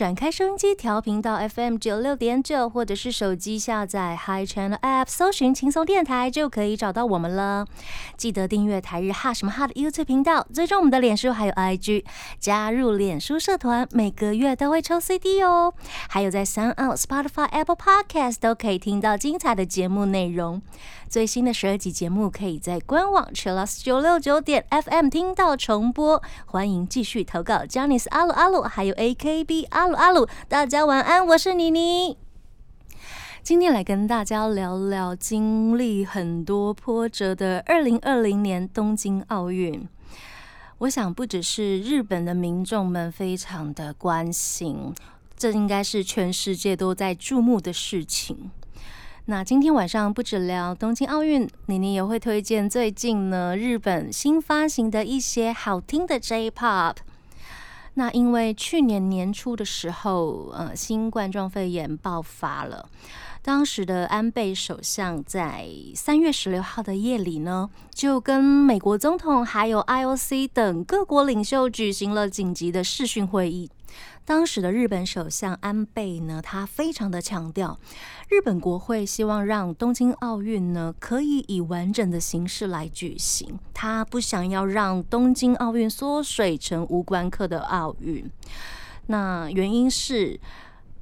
展开收音机调频到 FM 九六点九，或者是手机下载 Hi Channel App，搜寻轻松电台就可以找到我们了。记得订阅台日哈什么哈的 YouTube 频道，追踪我们的脸书还有 IG，加入脸书社团，每个月都会抽 CD 哦。还有在 Sound Out、Spotify、Apple Podcast 都可以听到精彩的节目内容。最新的十二集节目可以在官网 Chillus 九六九点 FM 听到重播。欢迎继续投稿 j a n i c e 阿鲁阿鲁，还有 AKB 阿鲁阿鲁。大家晚安，我是妮妮。今天来跟大家聊聊经历很多波折的二零二零年东京奥运。我想不只是日本的民众们非常的关心，这应该是全世界都在注目的事情。那今天晚上不止聊东京奥运，妮妮也会推荐最近呢日本新发行的一些好听的 J-Pop。那因为去年年初的时候，呃，新冠状肺炎爆发了，当时的安倍首相在三月十六号的夜里呢，就跟美国总统还有 IOC 等各国领袖举行了紧急的视讯会议。当时的日本首相安倍呢，他非常的强调，日本国会希望让东京奥运呢可以以完整的形式来举行，他不想要让东京奥运缩水成无关课的奥运。那原因是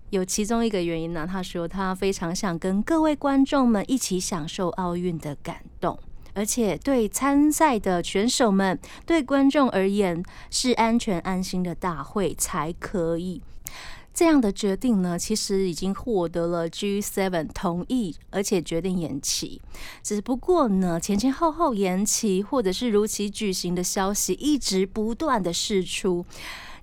有其中一个原因呢，他说他非常想跟各位观众们一起享受奥运的感动。而且对参赛的选手们、对观众而言是安全安心的大会才可以。这样的决定呢，其实已经获得了 G7 同意，而且决定延期。只不过呢，前前后后延期或者是如期举行的消息一直不断的释出。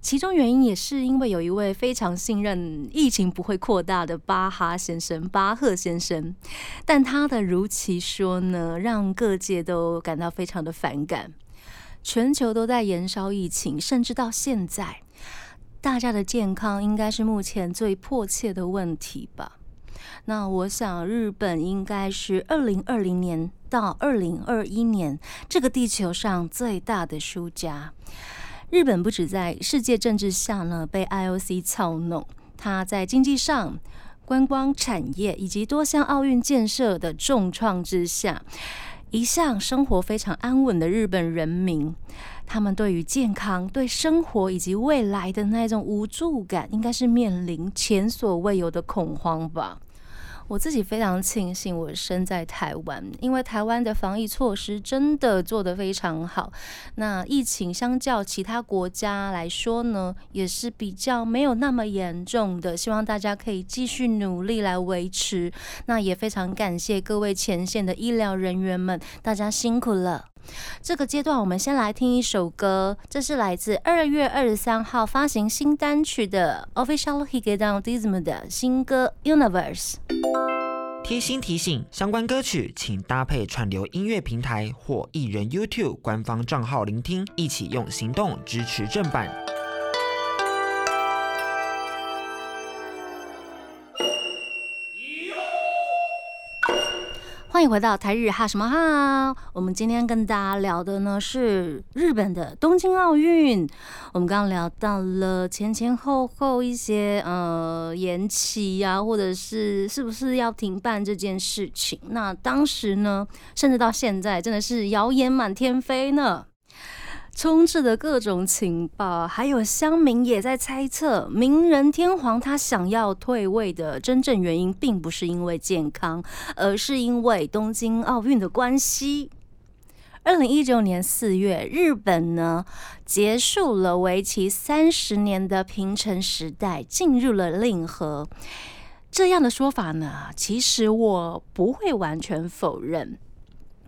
其中原因也是因为有一位非常信任疫情不会扩大的巴哈先生、巴赫先生，但他的如期说呢，让各界都感到非常的反感。全球都在燃烧疫情，甚至到现在，大家的健康应该是目前最迫切的问题吧？那我想，日本应该是二零二零年到二零二一年这个地球上最大的输家。日本不止在世界政治下呢被 IOC 操弄，它在经济上、观光产业以及多项奥运建设的重创之下，一向生活非常安稳的日本人民，他们对于健康、对生活以及未来的那种无助感，应该是面临前所未有的恐慌吧。我自己非常庆幸我生在台湾，因为台湾的防疫措施真的做得非常好。那疫情相较其他国家来说呢，也是比较没有那么严重的。希望大家可以继续努力来维持。那也非常感谢各位前线的医疗人员们，大家辛苦了。这个阶段，我们先来听一首歌，这是来自二月二十三号发行新单曲的 Official Higedown Dism 的新歌《Universe》。贴心提醒：相关歌曲请搭配串流音乐平台或艺人 YouTube 官方账号聆听，一起用行动支持正版。欢迎回到台日哈什么哈，我们今天跟大家聊的呢是日本的东京奥运。我们刚刚聊到了前前后后一些呃延期呀，或者是是不是要停办这件事情。那当时呢，甚至到现在，真的是谣言满天飞呢。充斥的各种情报，还有乡民也在猜测，明仁天皇他想要退位的真正原因，并不是因为健康，而是因为东京奥运的关系。二零一九年四月，日本呢结束了为期三十年的平成时代，进入了令和。这样的说法呢，其实我不会完全否认。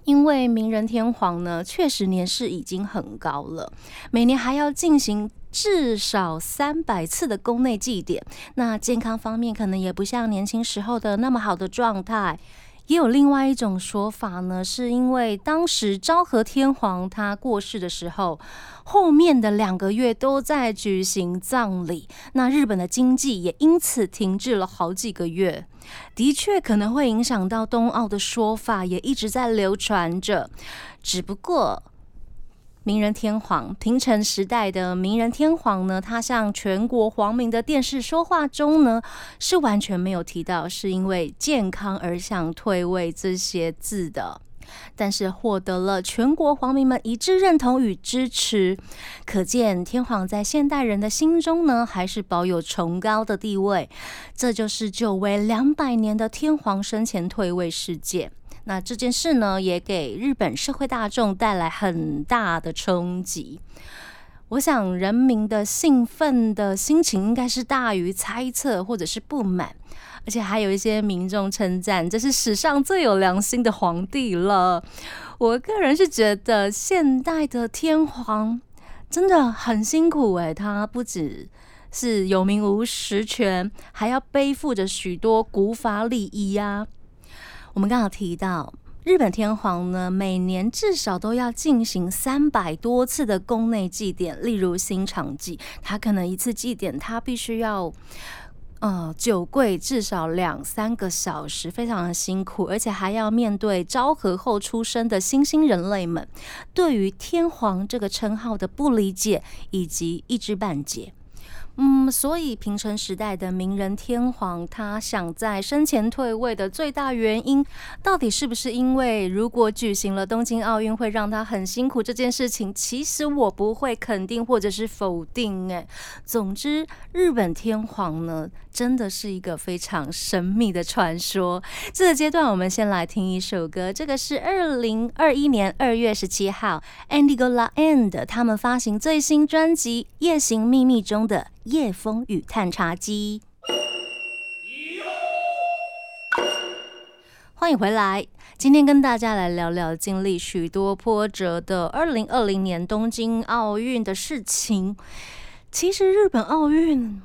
因为明仁天皇呢，确实年事已经很高了，每年还要进行至少三百次的宫内祭典，那健康方面可能也不像年轻时候的那么好的状态。也有另外一种说法呢，是因为当时昭和天皇他过世的时候，后面的两个月都在举行葬礼，那日本的经济也因此停滞了好几个月，的确可能会影响到冬奥的说法也一直在流传着，只不过。明仁天皇，平成时代的明仁天皇呢，他向全国皇民的电视说话中呢，是完全没有提到是因为健康而想退位这些字的，但是获得了全国皇民们一致认同与支持，可见天皇在现代人的心中呢，还是保有崇高的地位。这就是久违两百年的天皇生前退位事件。那这件事呢，也给日本社会大众带来很大的冲击。我想，人民的兴奋的心情应该是大于猜测或者是不满，而且还有一些民众称赞这是史上最有良心的皇帝了。我个人是觉得，现代的天皇真的很辛苦诶，他不只是有名无实权，还要背负着许多古法礼仪呀。我们刚好提到，日本天皇呢，每年至少都要进行三百多次的宫内祭典，例如新场祭，他可能一次祭典他必须要，呃，酒跪至少两三个小时，非常的辛苦，而且还要面对昭和后出生的新兴人类们对于天皇这个称号的不理解以及一知半解。嗯，所以平成时代的名人天皇，他想在生前退位的最大原因，到底是不是因为如果举行了东京奥运会让他很辛苦这件事情？其实我不会肯定或者是否定。哎，总之，日本天皇呢，真的是一个非常神秘的传说。这个阶段，我们先来听一首歌，这个是二零二一年二月十七号，Andy Go La End 他们发行最新专辑《夜行秘密》中的。夜风与探查机，欢迎回来。今天跟大家来聊聊经历许多波折的二零二零年东京奥运的事情。其实日本奥运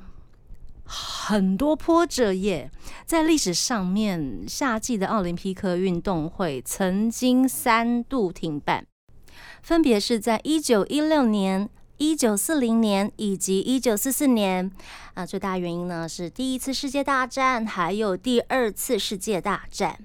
很多波折耶，在历史上面，夏季的奥林匹克运动会曾经三度停办，分别是在一九一六年。一九四零年以及一九四四年，啊，最大原因呢是第一次世界大战，还有第二次世界大战。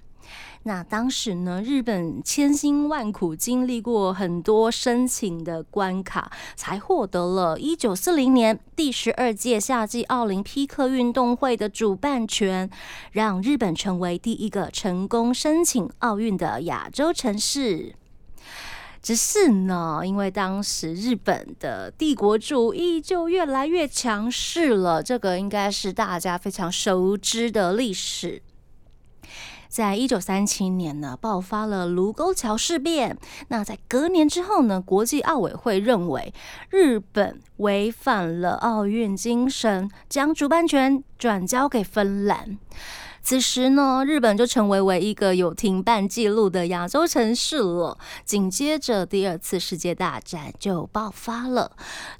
那当时呢，日本千辛万苦，经历过很多申请的关卡，才获得了一九四零年第十二届夏季奥林匹克运动会的主办权，让日本成为第一个成功申请奥运的亚洲城市。只是呢，因为当时日本的帝国主义就越来越强势了，这个应该是大家非常熟知的历史。在一九三七年呢，爆发了卢沟桥事变。那在隔年之后呢，国际奥委会认为日本违反了奥运精神，将主办权转交给芬兰。此时呢，日本就成为唯一一个有停办记录的亚洲城市了。紧接着，第二次世界大战就爆发了。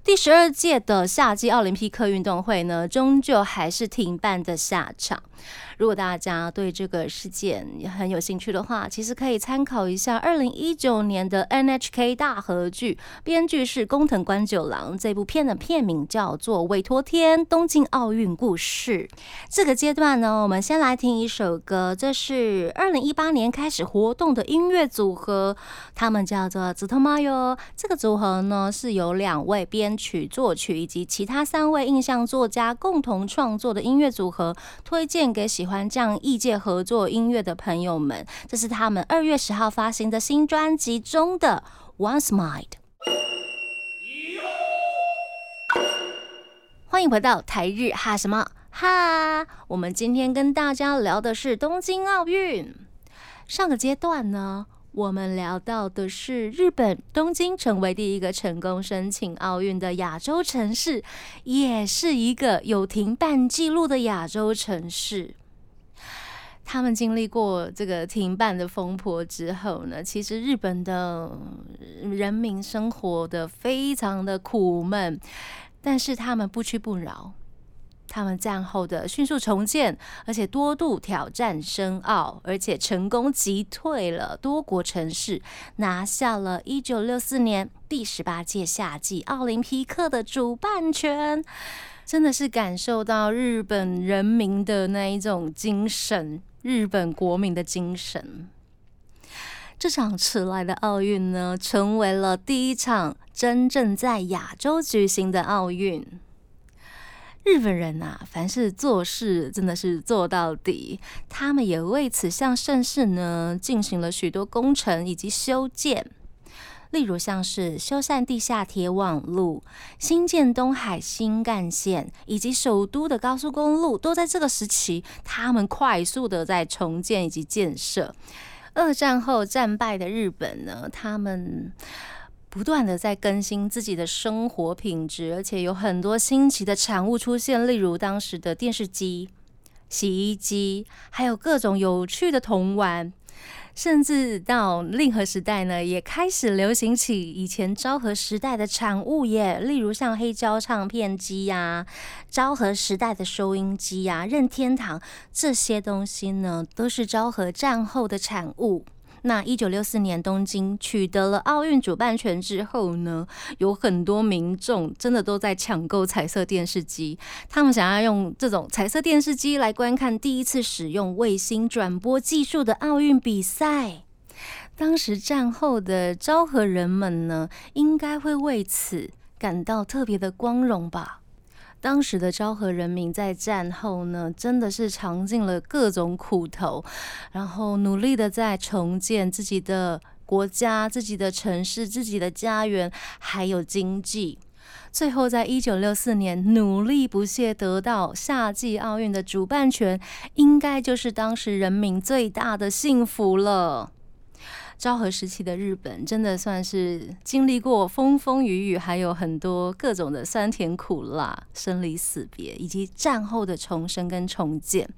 第十二届的夏季奥林匹克运动会呢，终究还是停办的下场。如果大家对这个事件也很有兴趣的话，其实可以参考一下二零一九年的 NHK 大合剧，编剧是工藤官九郎。这部片的片名叫做《委托天东京奥运故事》。这个阶段呢，我们先来听一首歌，这是二零一八年开始活动的音乐组合，他们叫做紫藤妈哟。这个组合呢，是由两位编曲、作曲以及其他三位印象作家共同创作的音乐组合，推荐给喜。欢这样异界合作音乐的朋友们，这是他们二月十号发行的新专辑中的《Once Mind》。欢迎回到台日哈什么哈？我们今天跟大家聊的是东京奥运。上个阶段呢？我们聊到的是日本东京成为第一个成功申请奥运的亚洲城市，也是一个有停办记录的亚洲城市。他们经历过这个停办的风波之后呢，其实日本的人民生活的非常的苦闷，但是他们不屈不挠，他们战后的迅速重建，而且多度挑战申奥，而且成功击退了多国城市，拿下了一九六四年第十八届夏季奥林匹克的主办权。真的是感受到日本人民的那一种精神，日本国民的精神。这场迟来的奥运呢，成为了第一场真正在亚洲举行的奥运。日本人呐，凡是做事真的是做到底，他们也为此向盛世呢进行了许多工程以及修建。例如像是修缮地下铁网路、新建东海新干线，以及首都的高速公路，都在这个时期，他们快速的在重建以及建设。二战后战败的日本呢，他们不断的在更新自己的生活品质，而且有很多新奇的产物出现，例如当时的电视机、洗衣机，还有各种有趣的童玩。甚至到令和时代呢，也开始流行起以前昭和时代的产物耶，例如像黑胶唱片机呀、昭和时代的收音机呀、任天堂这些东西呢，都是昭和战后的产物。那一九六四年东京取得了奥运主办权之后呢，有很多民众真的都在抢购彩色电视机，他们想要用这种彩色电视机来观看第一次使用卫星转播技术的奥运比赛。当时战后的昭和人们呢，应该会为此感到特别的光荣吧。当时的昭和人民在战后呢，真的是尝尽了各种苦头，然后努力的在重建自己的国家、自己的城市、自己的家园，还有经济。最后，在一九六四年努力不懈得到夏季奥运的主办权，应该就是当时人民最大的幸福了。昭和时期的日本真的算是经历过风风雨雨，还有很多各种的酸甜苦辣、生离死别，以及战后的重生跟重建。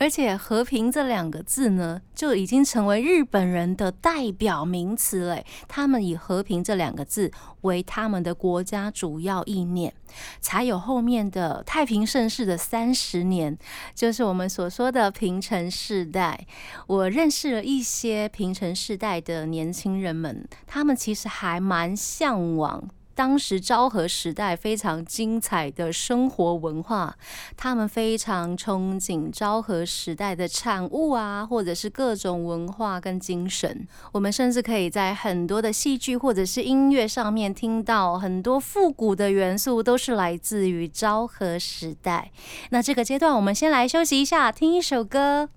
而且“和平”这两个字呢，就已经成为日本人的代表名词嘞。他们以“和平”这两个字为他们的国家主要意念，才有后面的太平盛世的三十年，就是我们所说的平成世代。我认识了一些平成世代的年轻人们，他们其实还蛮向往。当时昭和时代非常精彩的生活文化，他们非常憧憬昭和时代的产物啊，或者是各种文化跟精神。我们甚至可以在很多的戏剧或者是音乐上面听到很多复古的元素，都是来自于昭和时代。那这个阶段，我们先来休息一下，听一首歌。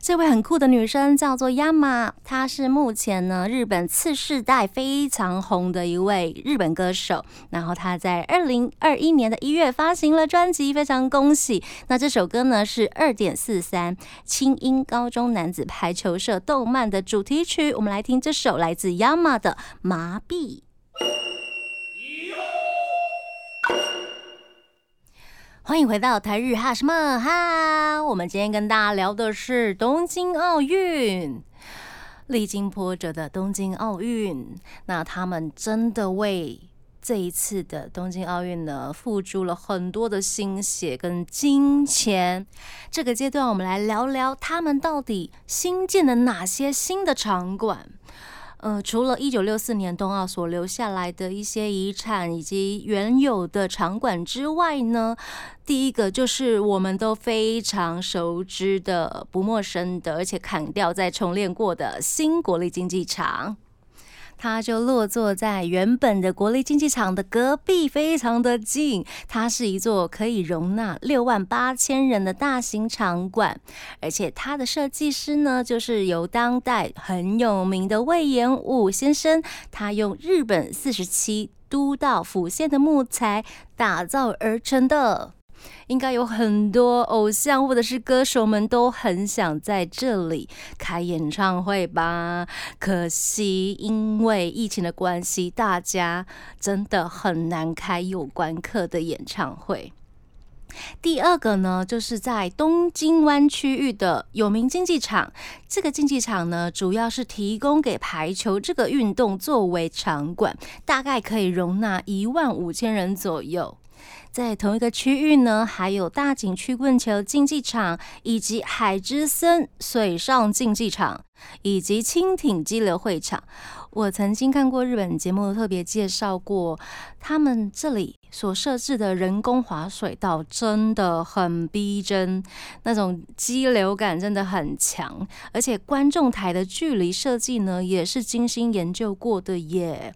这位很酷的女生叫做 Yama，她是目前呢日本次世代非常红的一位日本歌手。然后她在二零二一年的一月发行了专辑，非常恭喜。那这首歌呢是二点四三轻音高中男子排球社动漫的主题曲。我们来听这首来自 Yama 的《麻痹》。欢迎回到台日哈什么哈？我们今天跟大家聊的是东京奥运，历经波折的东京奥运。那他们真的为这一次的东京奥运呢，付出了很多的心血跟金钱。这个阶段，我们来聊聊他们到底新建了哪些新的场馆。呃，除了一九六四年冬奥所留下来的一些遗产以及原有的场馆之外呢，第一个就是我们都非常熟知的、不陌生的，而且砍掉再重练过的新国立竞技场。它就落座在原本的国立竞技场的隔壁，非常的近。它是一座可以容纳六万八千人的大型场馆，而且它的设计师呢，就是由当代很有名的魏延武先生，他用日本四十七都道府县的木材打造而成的。应该有很多偶像或者是歌手们都很想在这里开演唱会吧？可惜因为疫情的关系，大家真的很难开有关客的演唱会。第二个呢，就是在东京湾区域的有名竞技场。这个竞技场呢，主要是提供给排球这个运动作为场馆，大概可以容纳一万五千人左右。在同一个区域呢，还有大井曲棍球竞技场，以及海之森水上竞技场，以及蜻蜓激流会场。我曾经看过日本节目，特别介绍过，他们这里所设置的人工滑水道真的很逼真，那种激流感真的很强，而且观众台的距离设计呢，也是精心研究过的耶。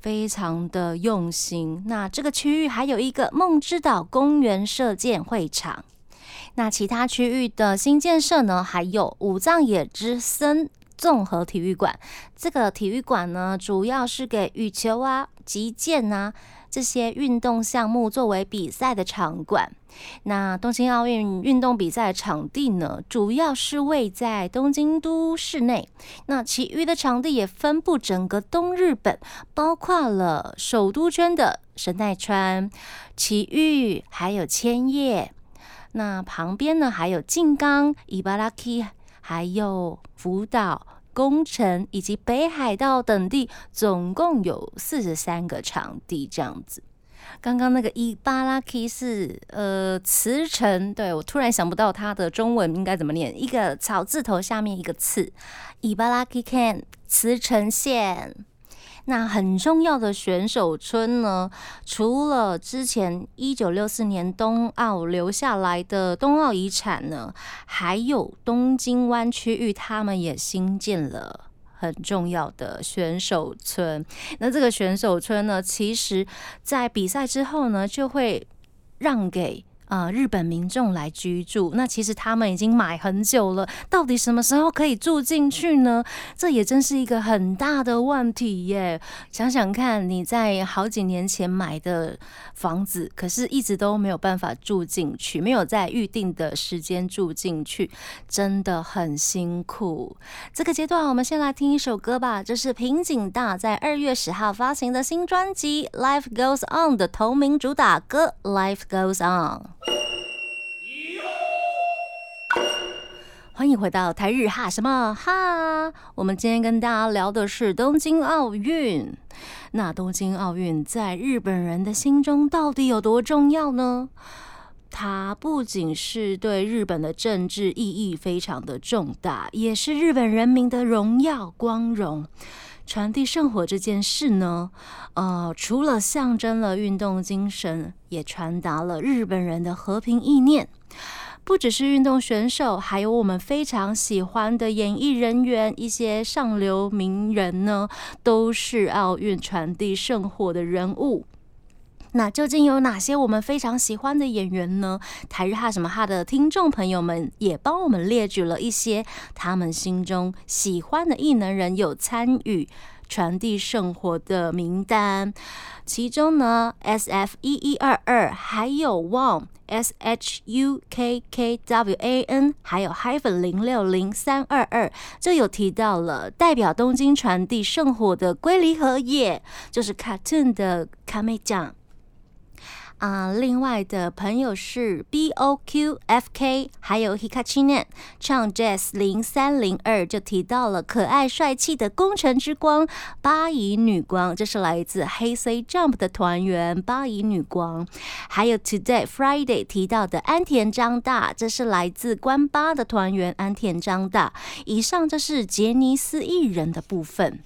非常的用心。那这个区域还有一个梦之岛公园射箭会场。那其他区域的新建设呢？还有五藏野之森综合体育馆。这个体育馆呢，主要是给羽球啊、击剑啊。这些运动项目作为比赛的场馆，那东京奥运运动比赛场地呢，主要是位在东京都市内。那其余的场地也分布整个东日本，包括了首都圈的神奈川、埼玉，还有千叶。那旁边呢，还有静冈、伊巴拉，还有福岛。工程以及北海道等地总共有四十三个场地，这样子。刚刚那个伊巴拉基是呃茨城，对我突然想不到它的中文应该怎么念，一个草字头下面一个次，伊巴拉基县茨城县。那很重要的选手村呢，除了之前一九六四年冬奥留下来的冬奥遗产呢，还有东京湾区域，他们也新建了很重要的选手村。那这个选手村呢，其实在比赛之后呢，就会让给。啊，日本民众来居住，那其实他们已经买很久了，到底什么时候可以住进去呢？这也真是一个很大的问题耶。想想看，你在好几年前买的房子，可是一直都没有办法住进去，没有在预定的时间住进去，真的很辛苦。这个阶段，我们先来听一首歌吧，这是平井大在二月十号发行的新专辑《Life Goes On》的同名主打歌《Life Goes On》。欢迎回到台日哈什么哈？我们今天跟大家聊的是东京奥运。那东京奥运在日本人的心中到底有多重要呢？它不仅是对日本的政治意义非常的重大，也是日本人民的荣耀光荣。传递圣火这件事呢，呃，除了象征了运动精神，也传达了日本人的和平意念。不只是运动选手，还有我们非常喜欢的演艺人员，一些上流名人呢，都是奥运传递圣火的人物。那究竟有哪些我们非常喜欢的演员呢？台日哈什么哈的听众朋友们也帮我们列举了一些他们心中喜欢的艺能人有参与传递圣火的名单。其中呢，S F 一一二二，还有 Wang S H U K K W A N，还有 Hyphen 零六零三二二，就有提到了代表东京传递圣火的龟梨和也，就是 Cartoon 的卡美酱。啊，另外的朋友是 B O Q F K，还有 Hikachi Nen 唱 Jazz 零三零二就提到了可爱帅气的工程之光八乙女光，这是来自黑 C Jump 的团员八乙女光。还有 Today Friday 提到的安田张大，这是来自关八的团员安田张大。以上这是杰尼斯艺人的部分。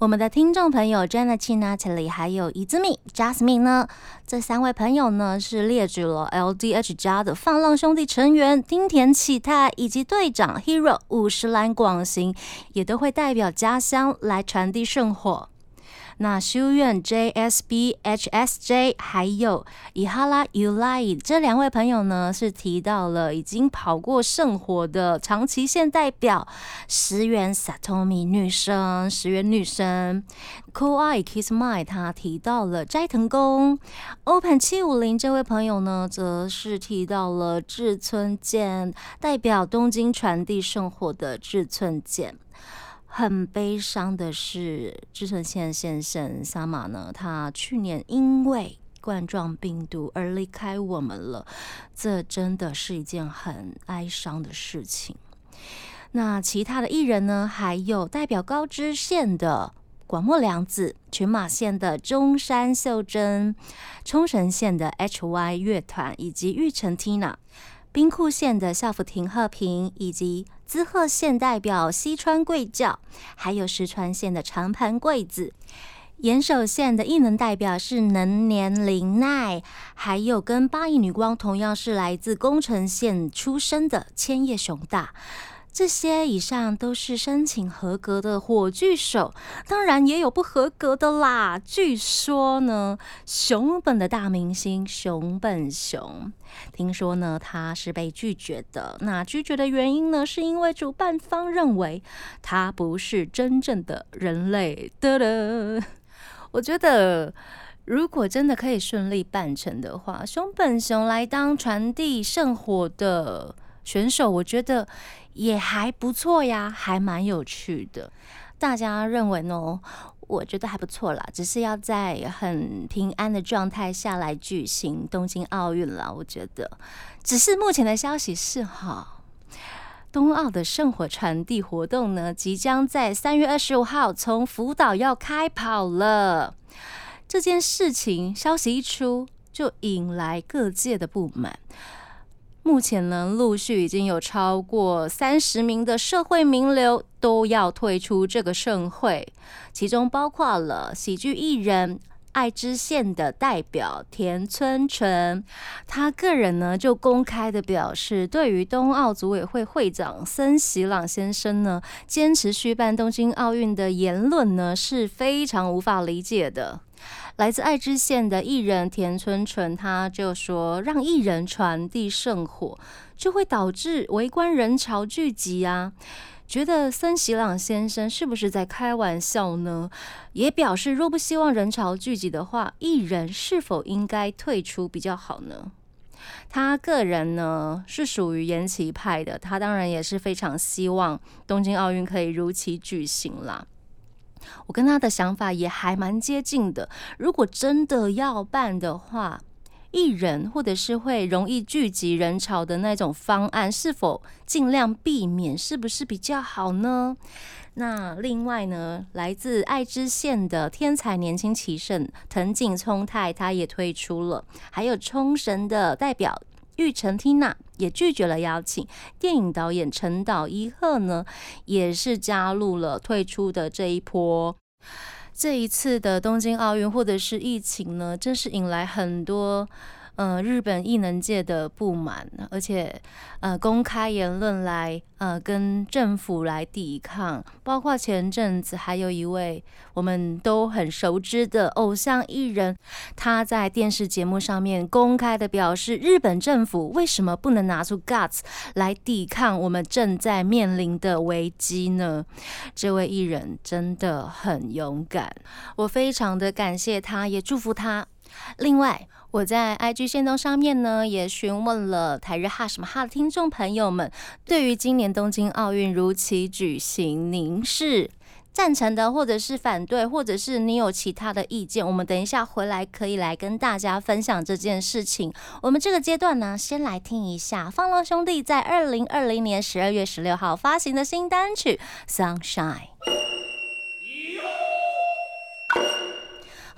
我们的听众朋友 Jenna Natalie 还有伊兹米 Jasmine 呢？这三位朋友呢是列举了 LDH 家的放浪兄弟成员丁田启太以及队长 Hero 五十岚广行，也都会代表家乡来传递圣火。那修院 JSB HSJ 还有伊哈拉 Ulai 这两位朋友呢，是提到了已经跑过圣火的长崎县代表石原 Satomi 女生，石原女生 Cool Eye Kiss My 他提到了斋藤宫 Open 七五零这位朋友呢，则是提到了志村健代表东京传递圣火的志村健。很悲伤的是，志村县先生萨马呢，他去年因为冠状病毒而离开我们了，这真的是一件很哀伤的事情。那其他的艺人呢，还有代表高知县的广末凉子、群马县的中山秀珍、冲绳县的 HY 乐团以及玉成 Tina、兵库县的校服亭鹤平以及滋贺县代表西川贵教，还有石川县的长盘贵子。岩手县的异能代表是能年玲奈，还有跟八亿女光同样是来自宫城县出生的千叶雄大。这些以上都是申请合格的火炬手，当然也有不合格的啦。据说呢，熊本的大明星熊本熊，听说呢他是被拒绝的。那拒绝的原因呢，是因为主办方认为他不是真正的人类。的。我觉得，如果真的可以顺利办成的话，熊本熊来当传递圣火的选手，我觉得也还不错呀，还蛮有趣的。大家认为呢？我觉得还不错啦，只是要在很平安的状态下来举行东京奥运啦。我觉得，只是目前的消息是哈，冬奥的圣火传递活动呢，即将在三月二十五号从福岛要开跑了。这件事情消息一出，就引来各界的不满。目前呢，陆续已经有超过三十名的社会名流都要退出这个盛会，其中包括了喜剧艺人。爱知县的代表田村淳，他个人呢就公开的表示，对于冬奥组委会会长森喜朗先生呢坚持续办东京奥运的言论呢是非常无法理解的。来自爱知县的艺人田村纯，他就说，让艺人传递圣火，就会导致围观人潮聚集啊。觉得森喜朗先生是不是在开玩笑呢？也表示，若不希望人潮聚集的话，艺人是否应该退出比较好呢？他个人呢是属于延期派的，他当然也是非常希望东京奥运可以如期举行啦。我跟他的想法也还蛮接近的。如果真的要办的话，艺人或者是会容易聚集人潮的那种方案，是否尽量避免，是不是比较好呢？那另外呢，来自爱知县的天才年轻棋圣藤井聪太，他也退出了。还有冲绳的代表玉成 Tina 也拒绝了邀请。电影导演陈导一贺呢，也是加入了退出的这一波。这一次的东京奥运或者是疫情呢，真是引来很多。呃，日本艺能界的不满，而且呃，公开言论来呃跟政府来抵抗，包括前阵子还有一位我们都很熟知的偶像艺人，他在电视节目上面公开的表示，日本政府为什么不能拿出 guts 来抵抗我们正在面临的危机呢？这位艺人真的很勇敢，我非常的感谢他，也祝福他。另外，我在 IG 线动上面呢，也询问了台日哈什么哈的听众朋友们，对于今年东京奥运如期举行，您是赞成的，或者是反对，或者是你有其他的意见？我们等一下回来可以来跟大家分享这件事情。我们这个阶段呢，先来听一下放浪兄弟在二零二零年十二月十六号发行的新单曲《Sunshine》。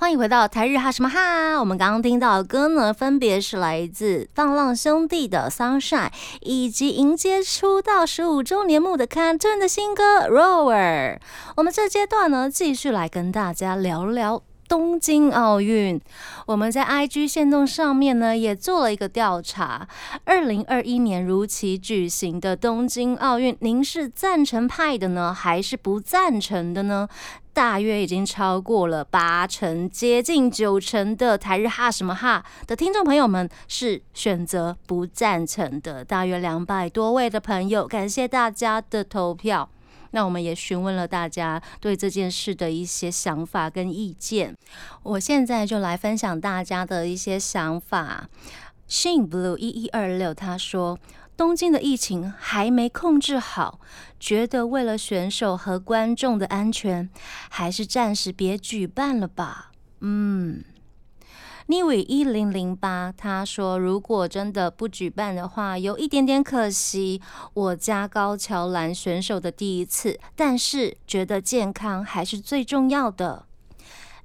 欢迎回到台日哈什么哈！我们刚刚听到的歌呢，分别是来自放浪兄弟的《Sunshine》，以及迎接出道十五周年目的 Canton 的新歌《Rover》。我们这阶段呢，继续来跟大家聊聊。东京奥运，我们在 IG 线动上面呢也做了一个调查。二零二一年如期举行的东京奥运，您是赞成派的呢，还是不赞成的呢？大约已经超过了八成，接近九成的台日哈什么哈的听众朋友们是选择不赞成的。大约两百多位的朋友，感谢大家的投票。那我们也询问了大家对这件事的一些想法跟意见，我现在就来分享大家的一些想法。Shin Blue 一一二六他说，东京的疫情还没控制好，觉得为了选手和观众的安全，还是暂时别举办了吧。嗯。n 伟一零零八他说，如果真的不举办的话，有一点点可惜。我家高桥兰选手的第一次，但是觉得健康还是最重要的。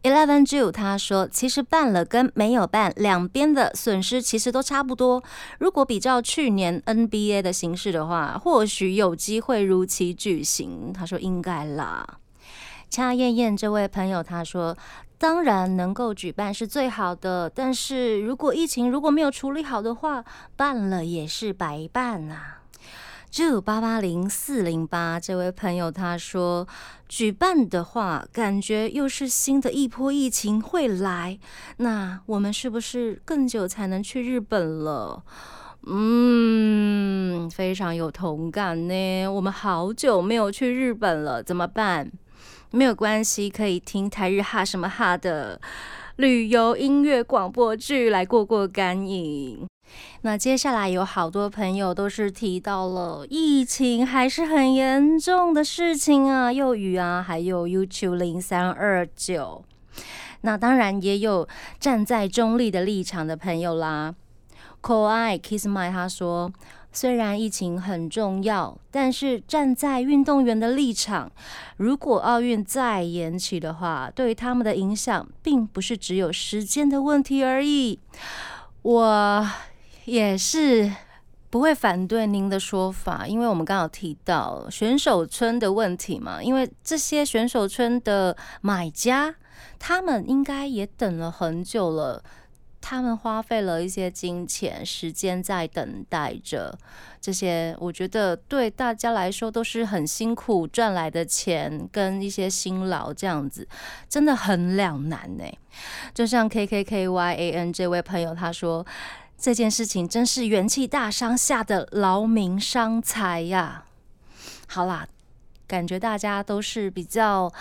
Eleven Jew 他说，其实办了跟没有办，两边的损失其实都差不多。如果比较去年 NBA 的形式的话，或许有机会如期举行。他说应该啦。恰燕燕这位朋友他说。当然能够举办是最好的，但是如果疫情如果没有处理好的话，办了也是白办啊。九八八零四零八这位朋友他说，举办的话，感觉又是新的一波疫情会来，那我们是不是更久才能去日本了？嗯，非常有同感呢。我们好久没有去日本了，怎么办？没有关系，可以听台日哈什么哈的旅游音乐广播剧来过过干瘾。那接下来有好多朋友都是提到了疫情还是很严重的事情啊，幼语啊，还有 YouTube 零三二九。那当然也有站在中立的立场的朋友啦。可爱 Kiss My 他说。虽然疫情很重要，但是站在运动员的立场，如果奥运再延期的话，对他们的影响并不是只有时间的问题而已。我也是不会反对您的说法，因为我们刚好提到选手村的问题嘛，因为这些选手村的买家，他们应该也等了很久了。他们花费了一些金钱、时间在等待着这些，我觉得对大家来说都是很辛苦赚来的钱跟一些辛劳，这样子真的很两难呢。就像 K K K Y A N 这位朋友他说，这件事情真是元气大伤吓得劳民伤财呀。好啦。感觉大家都是比较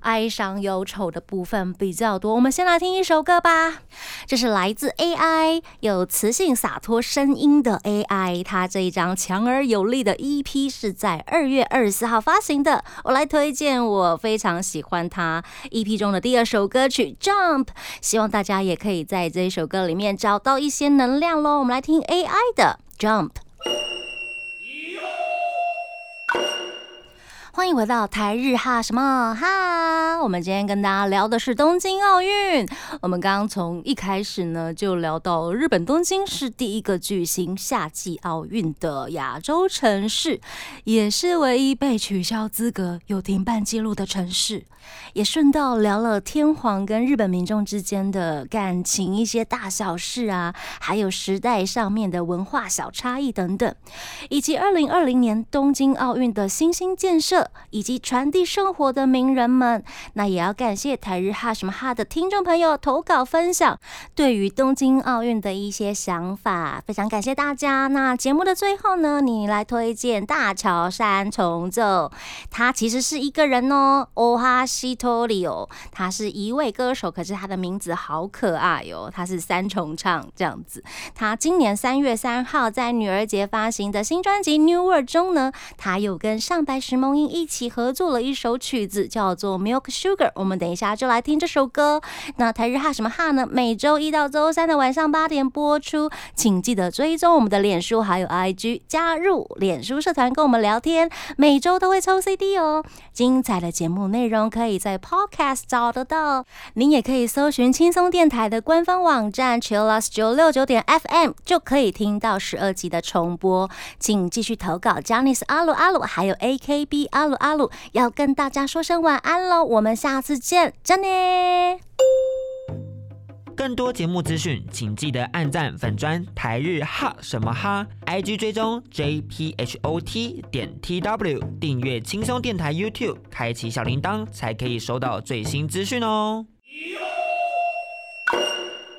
哀伤忧愁的部分比较多。我们先来听一首歌吧，这是来自 AI 有磁性洒脱声音的 AI，它这一张强而有力的 EP 是在二月二十四号发行的。我来推荐我非常喜欢它 EP 中的第二首歌曲 Jump，希望大家也可以在这一首歌里面找到一些能量喽。我们来听 AI 的 Jump。欢迎回到台日哈什么哈？我们今天跟大家聊的是东京奥运。我们刚刚从一开始呢，就聊到日本东京是第一个举行夏季奥运的亚洲城市，也是唯一被取消资格、有停办记录的城市。也顺道聊了天皇跟日本民众之间的感情一些大小事啊，还有时代上面的文化小差异等等，以及二零二零年东京奥运的新兴建设。以及传递生活的名人们，那也要感谢台日哈什么哈的听众朋友投稿分享对于东京奥运的一些想法，非常感谢大家。那节目的最后呢，你来推荐大桥三重奏，他其实是一个人哦，欧哈西托里哦，他是一位歌手，可是他的名字好可爱哦，他是三重唱这样子。他今年三月三号在女儿节发行的新专辑《New World》中呢，他有跟上白石萌音。一起合作了一首曲子，叫做《Milk Sugar》。我们等一下就来听这首歌。那台日哈什么哈呢？每周一到周三的晚上八点播出，请记得追踪我们的脸书还有 IG，加入脸书社团跟我们聊天。每周都会抽 CD 哦。精彩的节目内容可以在 Podcast 找得到。您也可以搜寻轻松电台的官方网站 Chillus 九六九点 FM，就可以听到十二集的重播。请继续投稿 j a n i c e 阿鲁阿鲁，还有 AKB 阿。阿鲁阿鲁要跟大家说声晚安喽，我们下次见，真的。更多节目资讯，请记得按赞粉砖台日哈什么哈，IG 追踪 JPHOT 点 TW，订阅轻松电台 YouTube，开启小铃铛才可以收到最新资讯哦。